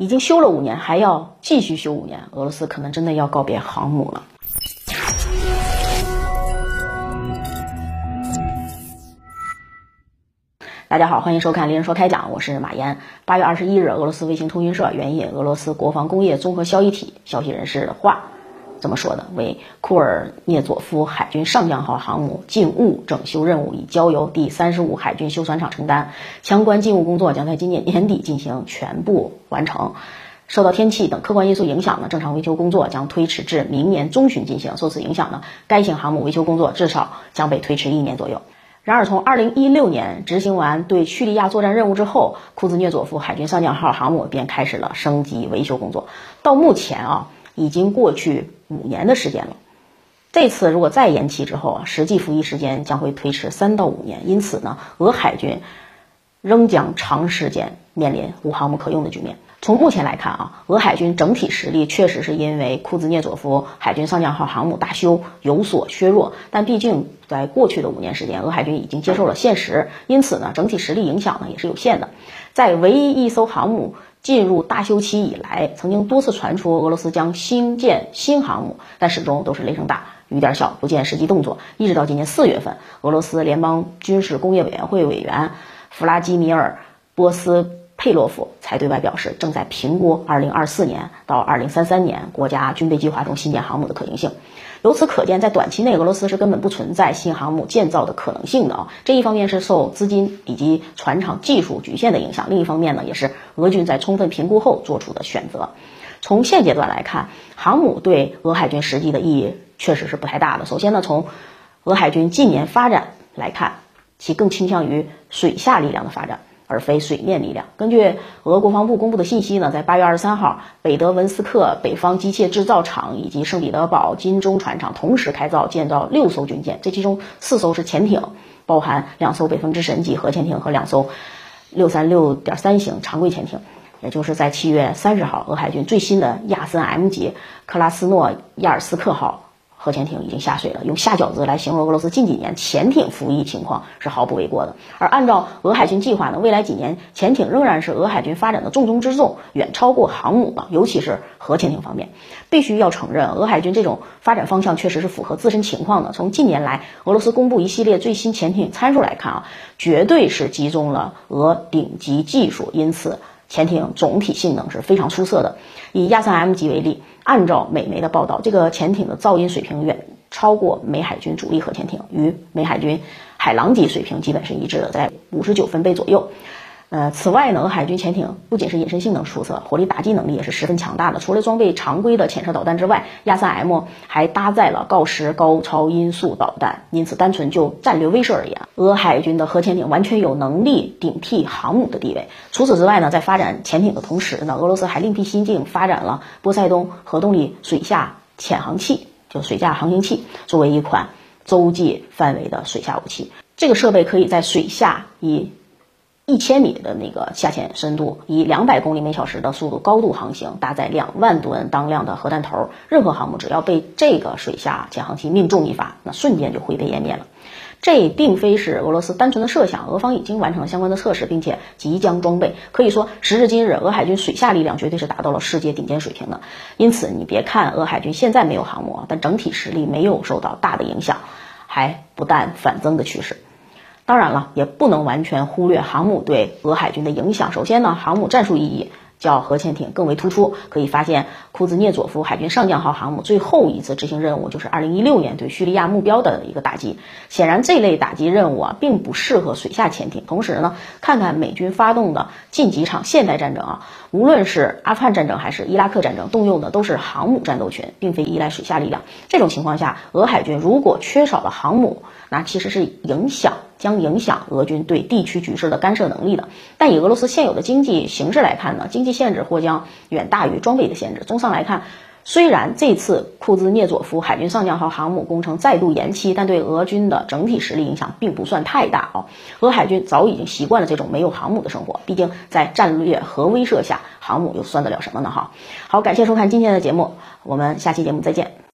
已经修了五年，还要继续修五年，俄罗斯可能真的要告别航母了。大家好，欢迎收看《猎人说开讲》，我是马岩。八月二十一日，俄罗斯卫星通讯社援引俄罗斯国防工业综合消息体消息人士的话，怎么说的：为库尔涅佐夫海军上将号航母进务整修任务已交由第三十五海军修船厂承担，相关进务工作将在今年年底进行全部完成。受到天气等客观因素影响呢，正常维修工作将推迟至明年中旬进行。受此影响呢，该型航母维修工作至少将被推迟一年左右。然而，从2016年执行完对叙利亚作战任务之后，库兹涅佐夫海军上将号航母便开始了升级维修工作。到目前啊，已经过去五年的时间了。这次如果再延期之后啊，实际服役时间将会推迟三到五年。因此呢，俄海军仍将长时间面临无航母可用的局面。从目前来看啊，俄海军整体实力确实是因为库兹涅佐夫海军上将号航母大修有所削弱，但毕竟在过去的五年时间，俄海军已经接受了现实，因此呢，整体实力影响呢也是有限的。在唯一一艘航母进入大修期以来，曾经多次传出俄罗斯将新建新航母，但始终都是雷声大雨点小，不见实际动作。一直到今年四月份，俄罗斯联邦军事工业委员会委员弗拉基米尔波斯。佩洛夫才对外表示，正在评估2024年到2033年国家军备计划中新建航母的可行性。由此可见，在短期内，俄罗斯是根本不存在新航母建造的可能性的啊。这一方面是受资金以及船厂技术局限的影响，另一方面呢，也是俄军在充分评估后做出的选择。从现阶段来看，航母对俄海军实际的意义确实是不太大的。首先呢，从俄海军近年发展来看，其更倾向于水下力量的发展。而非水面力量。根据俄国防部公布的信息呢，在八月二十三号，北德文斯克北方机械制造厂以及圣彼得堡金钟船厂同时开造建造六艘军舰，这其中四艘是潜艇，包含两艘北风之神级核潜艇和两艘六三六点三型常规潜艇。也就是在七月三十号，俄海军最新的亚森 M 级克拉斯诺亚尔斯克号。核潜艇已经下水了，用下饺子来形容俄罗斯近几年潜艇服役情况是毫不为过的。而按照俄海军计划呢，未来几年潜艇仍然是俄海军发展的重中之重，远超过航母啊，尤其是核潜艇方面。必须要承认，俄海军这种发展方向确实是符合自身情况的。从近年来俄罗斯公布一系列最新潜艇参数来看啊，绝对是集中了俄顶级技术，因此潜艇总体性能是非常出色的。以亚三 M 级为例。按照美媒的报道，这个潜艇的噪音水平远超过美海军主力核潜艇，与美海军海狼级水平基本是一致的，在五十九分贝左右。呃，此外呢，俄海军潜艇不仅是隐身性能出色，火力打击能力也是十分强大的。除了装备常规的潜射导弹之外，亚三 M 还搭载了锆石高超音速导弹。因此，单纯就战略威慑而言，俄海军的核潜艇完全有能力顶替航母的地位。除此之外呢，在发展潜艇的同时呢，俄罗斯还另辟蹊径发展了波塞冬核动力水下潜航器，就水下航行器，作为一款洲际范围的水下武器。这个设备可以在水下以一千米的那个下潜深度，以两百公里每小时的速度高度航行，搭载两万吨当量的核弹头。任何航母只要被这个水下潜航器命中一发，那瞬间就灰飞烟灭了。这并非是俄罗斯单纯的设想，俄方已经完成了相关的测试，并且即将装备。可以说，时至今日，俄海军水下力量绝对是达到了世界顶尖水平的。因此，你别看俄海军现在没有航母，但整体实力没有受到大的影响，还不但反增的趋势。当然了，也不能完全忽略航母对俄海军的影响。首先呢，航母战术意义较核潜艇更为突出。可以发现，库兹涅佐夫海军上将号航母最后一次执行任务就是2016年对叙利亚目标的一个打击。显然，这类打击任务啊，并不适合水下潜艇。同时呢，看看美军发动的近几场现代战争啊，无论是阿富汗战争还是伊拉克战争，动用的都是航母战斗群，并非依赖水下力量。这种情况下，俄海军如果缺少了航母，那其实是影响。将影响俄军对地区局势的干涉能力的。但以俄罗斯现有的经济形势来看呢，经济限制或将远大于装备的限制。综上来看，虽然这次库兹涅佐夫海军上将号航母工程再度延期，但对俄军的整体实力影响并不算太大哦。俄海军早已经习惯了这种没有航母的生活，毕竟在战略核威慑下，航母又算得了什么呢？哈，好，感谢收看今天的节目，我们下期节目再见。